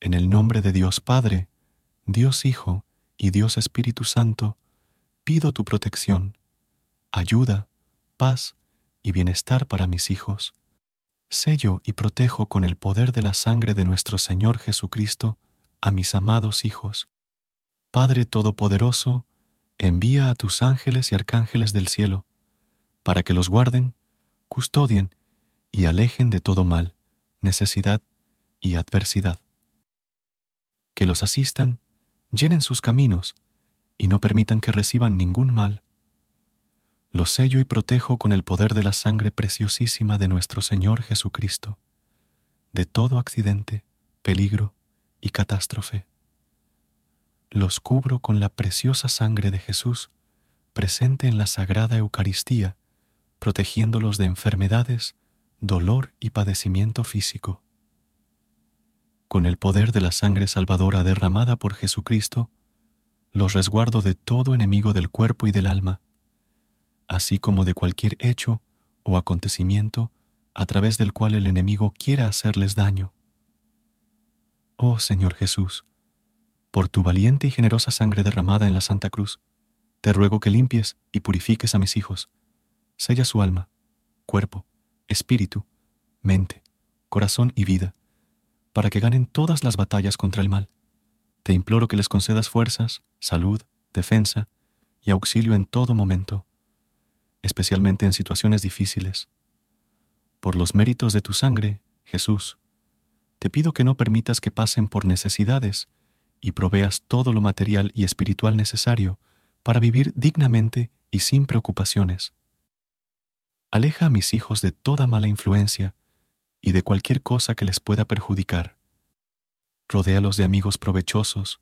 En el nombre de Dios Padre, Dios Hijo y Dios Espíritu Santo, pido tu protección, ayuda, paz y bienestar para mis hijos. Sello y protejo con el poder de la sangre de nuestro Señor Jesucristo a mis amados hijos. Padre Todopoderoso, envía a tus ángeles y arcángeles del cielo, para que los guarden, custodien y alejen de todo mal, necesidad y adversidad que los asistan, llenen sus caminos y no permitan que reciban ningún mal. Los sello y protejo con el poder de la sangre preciosísima de nuestro Señor Jesucristo, de todo accidente, peligro y catástrofe. Los cubro con la preciosa sangre de Jesús presente en la Sagrada Eucaristía, protegiéndolos de enfermedades, dolor y padecimiento físico con el poder de la sangre salvadora derramada por Jesucristo, los resguardo de todo enemigo del cuerpo y del alma, así como de cualquier hecho o acontecimiento a través del cual el enemigo quiera hacerles daño. Oh Señor Jesús, por tu valiente y generosa sangre derramada en la Santa Cruz, te ruego que limpies y purifiques a mis hijos, sella su alma, cuerpo, espíritu, mente, corazón y vida, para que ganen todas las batallas contra el mal. Te imploro que les concedas fuerzas, salud, defensa y auxilio en todo momento, especialmente en situaciones difíciles. Por los méritos de tu sangre, Jesús, te pido que no permitas que pasen por necesidades y proveas todo lo material y espiritual necesario para vivir dignamente y sin preocupaciones. Aleja a mis hijos de toda mala influencia y de cualquier cosa que les pueda perjudicar. Rodéalos de amigos provechosos,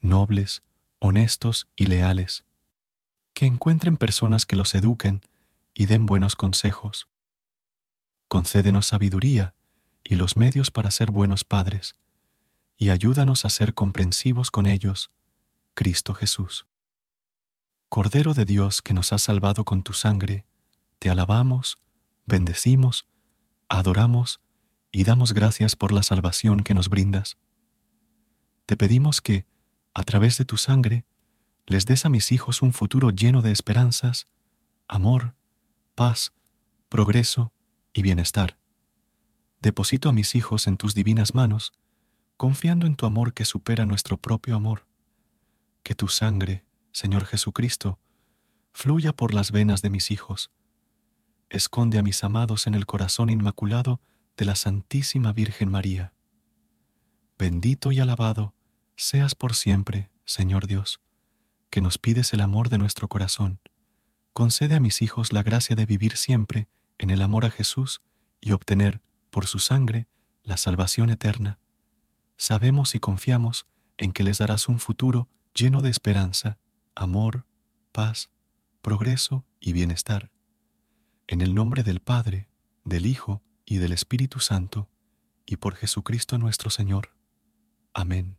nobles, honestos y leales. Que encuentren personas que los eduquen y den buenos consejos. Concédenos sabiduría y los medios para ser buenos padres, y ayúdanos a ser comprensivos con ellos, Cristo Jesús. Cordero de Dios que nos has salvado con tu sangre, te alabamos, bendecimos adoramos y damos gracias por la salvación que nos brindas. Te pedimos que, a través de tu sangre, les des a mis hijos un futuro lleno de esperanzas, amor, paz, progreso y bienestar. Deposito a mis hijos en tus divinas manos, confiando en tu amor que supera nuestro propio amor. Que tu sangre, Señor Jesucristo, fluya por las venas de mis hijos, esconde a mis amados en el corazón inmaculado de la Santísima Virgen María. Bendito y alabado seas por siempre, Señor Dios, que nos pides el amor de nuestro corazón. Concede a mis hijos la gracia de vivir siempre en el amor a Jesús y obtener, por su sangre, la salvación eterna. Sabemos y confiamos en que les darás un futuro lleno de esperanza, amor, paz, progreso y bienestar en el nombre del Padre, del Hijo y del Espíritu Santo, y por Jesucristo nuestro Señor. Amén.